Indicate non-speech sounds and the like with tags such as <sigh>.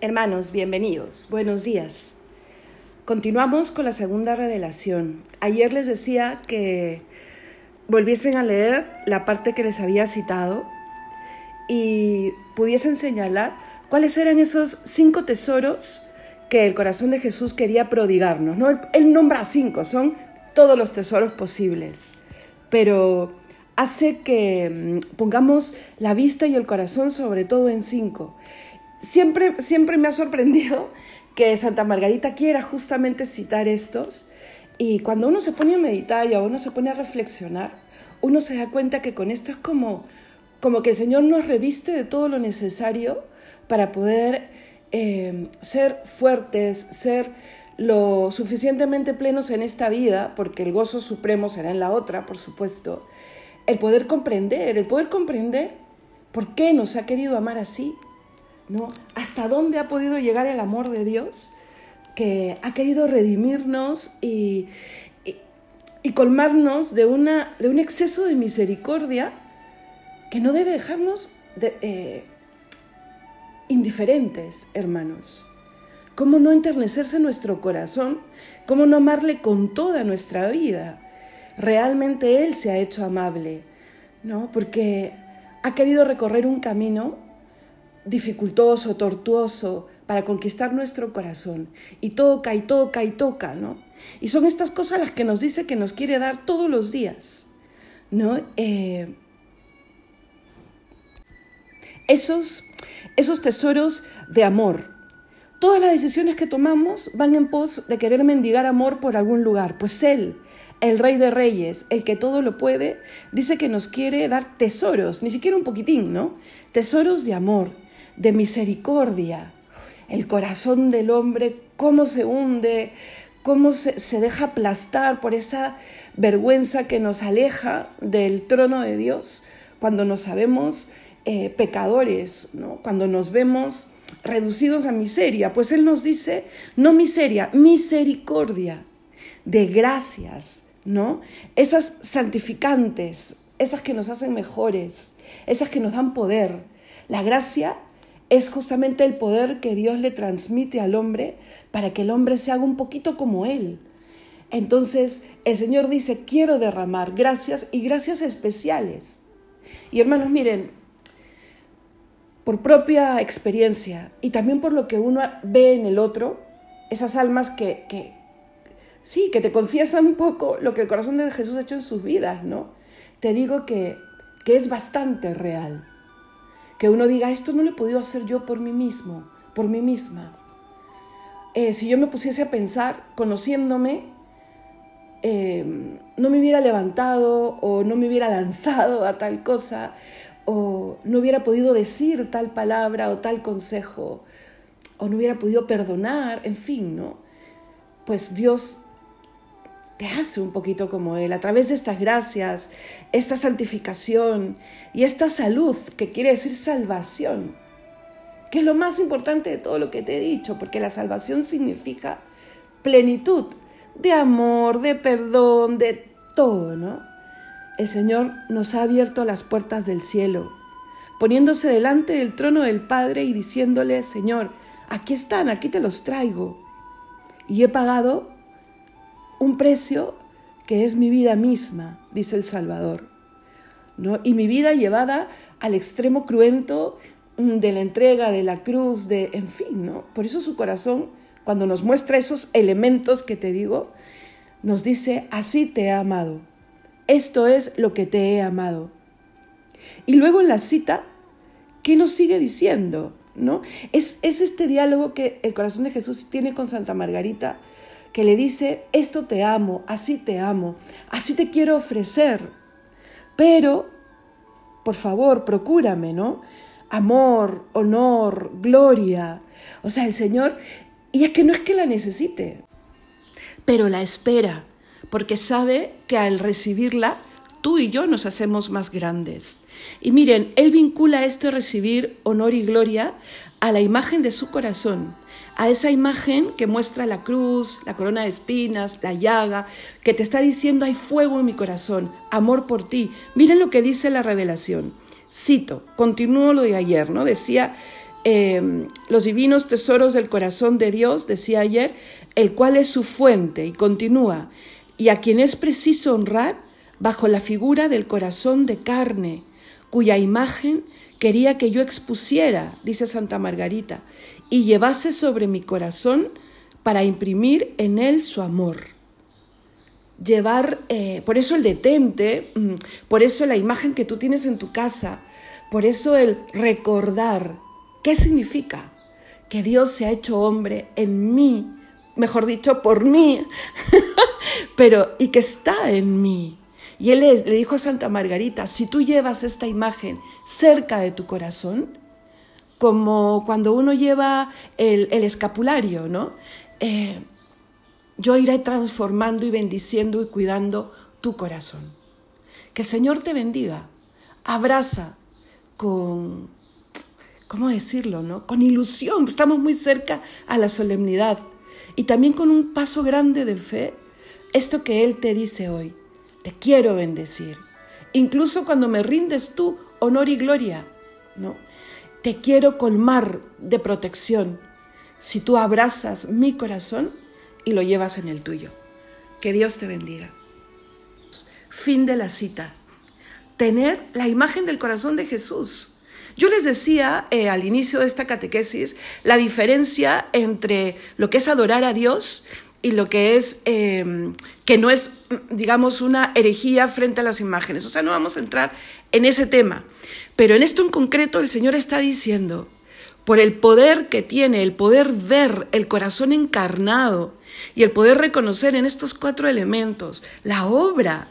Hermanos, bienvenidos. Buenos días. Continuamos con la segunda revelación. Ayer les decía que volviesen a leer la parte que les había citado y pudiesen señalar cuáles eran esos cinco tesoros que el corazón de Jesús quería prodigarnos. ¿no? Él, nombra cinco, son todos los tesoros posibles, pero hace que mm, pongamos la vista y el corazón sobre todo en cinco siempre, siempre me ha sorprendido que Santa Margarita quiera justamente citar estos. Y cuando uno se pone a meditar y a uno se pone a reflexionar, uno se da cuenta que con esto es como, como que el Señor nos reviste de todo lo necesario para poder eh, ser fuertes, ser lo suficientemente plenos en esta vida, porque el gozo supremo será en la otra, por supuesto, el poder comprender, el poder comprender por qué nos ha querido amar así, ¿no? ¿Hasta dónde ha podido llegar el amor de Dios que ha querido redimirnos y, y, colmarnos de, una, de un exceso de misericordia que no debe dejarnos eh, indiferentes, hermanos? ¿Cómo no enternecerse nuestro corazón? ¿Cómo no amarle con toda nuestra vida? Realmente Él se ha hecho amable, ¿no? Porque ha querido recorrer un camino dificultoso, tortuoso para conquistar nuestro corazón. Y toca y toca y toca, ¿no? Y son estas cosas las que nos dice que nos quiere dar todos los días, ¿no? Eh, esos, esos tesoros de amor. Todas las decisiones que tomamos van en pos de querer mendigar amor por algún lugar. Pues Él, el Rey de Reyes, el que todo lo puede, dice que nos quiere dar tesoros, ni siquiera un poquitín, ¿no? Tesoros de amor de misericordia. El corazón del hombre, cómo se hunde, cómo se, deja aplastar por esa vergüenza que nos aleja del trono de Dios cuando nos sabemos eh, pecadores, ¿no? cuando nos vemos reducidos a miseria. Pues Él nos dice, no miseria, misericordia, de gracias, ¿no? Esas santificantes, esas que nos hacen mejores, esas que nos dan poder. La gracia es justamente el poder que Dios le transmite al hombre para que el hombre se haga un poquito como Él. Entonces el Señor dice, quiero derramar gracias y gracias especiales. Y hermanos, miren, por propia experiencia y también por lo que uno ve en el otro, esas almas que, que sí, que te confiesan un poco lo que el corazón de Jesús ha hecho en sus vidas, ¿no? Te digo que, que es bastante real que uno diga, esto no lo he podido hacer yo por mí mismo, por mí misma. Eh, si yo me pusiese a pensar, conociéndome, eh, no me hubiera levantado o no me hubiera lanzado a tal cosa o no hubiera podido decir tal palabra o tal consejo o no hubiera podido perdonar, en fin, ¿no? Pues Dios te hace un poquito como Él, a través de estas gracias, esta santificación y esta salud, que quiere decir salvación, que es lo más importante de todo lo que te he dicho, porque la salvación significa plenitud de amor, de perdón, de todo, ¿no? El Señor nos ha abierto las puertas del cielo, poniéndose delante del trono del Padre y diciéndole, Señor, aquí están, aquí te los traigo. Y he pagado un precio que es mi vida misma, dice el Salvador. ¿no? Y mi vida llevada al extremo cruento mm, de la entrega, de la cruz, de, en fin, ¿no? Por eso su corazón, cuando nos muestra esos elementos que te digo, nos dice, así te he amado. Esto es lo que te he amado. Y luego en la cita, ¿qué nos sigue diciendo? ¿No? Es, es este diálogo que el corazón de Jesús tiene con Santa Margarita que le dice, esto te amo, así te amo, así te quiero ofrecer, pero, por favor, procúrame, ¿no? Amor, honor, gloria. O sea, el Señor, y es que no es que la necesite, pero la espera, porque sabe que al recibirla, tú y yo nos hacemos más grandes. Y miren, Él vincula este recibir honor y gloria a la imagen de su corazón, a esa imagen que muestra la cruz, la corona de espinas, la llaga, que te está diciendo hay fuego en mi corazón, amor por ti. Miren lo que dice la revelación. Cito, continúo lo de ayer, ¿no? Decía, eh, los divinos tesoros del corazón de Dios, decía ayer, el cual es su fuente, y continúa, y a quien es preciso honrar bajo la figura del corazón de carne, cuya imagen quería que yo expusiera, dice Santa Margarita, y llevase sobre mi corazón para imprimir en él su amor. Llevar, eh, por eso el detente, mm, por eso la imagen que tú tienes en tu casa, por eso el recordar, ¿qué significa? Que Dios se ha hecho hombre en mí, mejor dicho, por mí, <laughs> pero y que está en mí. Y él le, dijo a Santa Margarita, si tú llevas esta imagen cerca de tu corazón, como cuando uno lleva el, escapulario, ¿no? Eh, yo iré transformando y bendiciendo y cuidando tu corazón. Que el Señor te bendiga. Abraza con, ¿cómo decirlo? No? Con ilusión. Estamos muy cerca a la solemnidad. Y también con un paso grande de fe, esto que Él te dice hoy te quiero bendecir. Incluso cuando me rindes tú honor y gloria, ¿no? Te quiero colmar de protección si tú abrazas mi corazón y lo llevas en el tuyo. Que Dios te bendiga. Fin de la cita. Tener la imagen del corazón de Jesús. Yo les decía eh, al inicio de esta catequesis la diferencia entre lo que es adorar a Dios y lo que es em, que no es, digamos, una herejía frente a las imágenes. O sea, no vamos a entrar en ese tema. Pero en esto en concreto el Señor está diciendo, por el poder que tiene, el poder ver el corazón encarnado y el poder reconocer en estos cuatro elementos la obra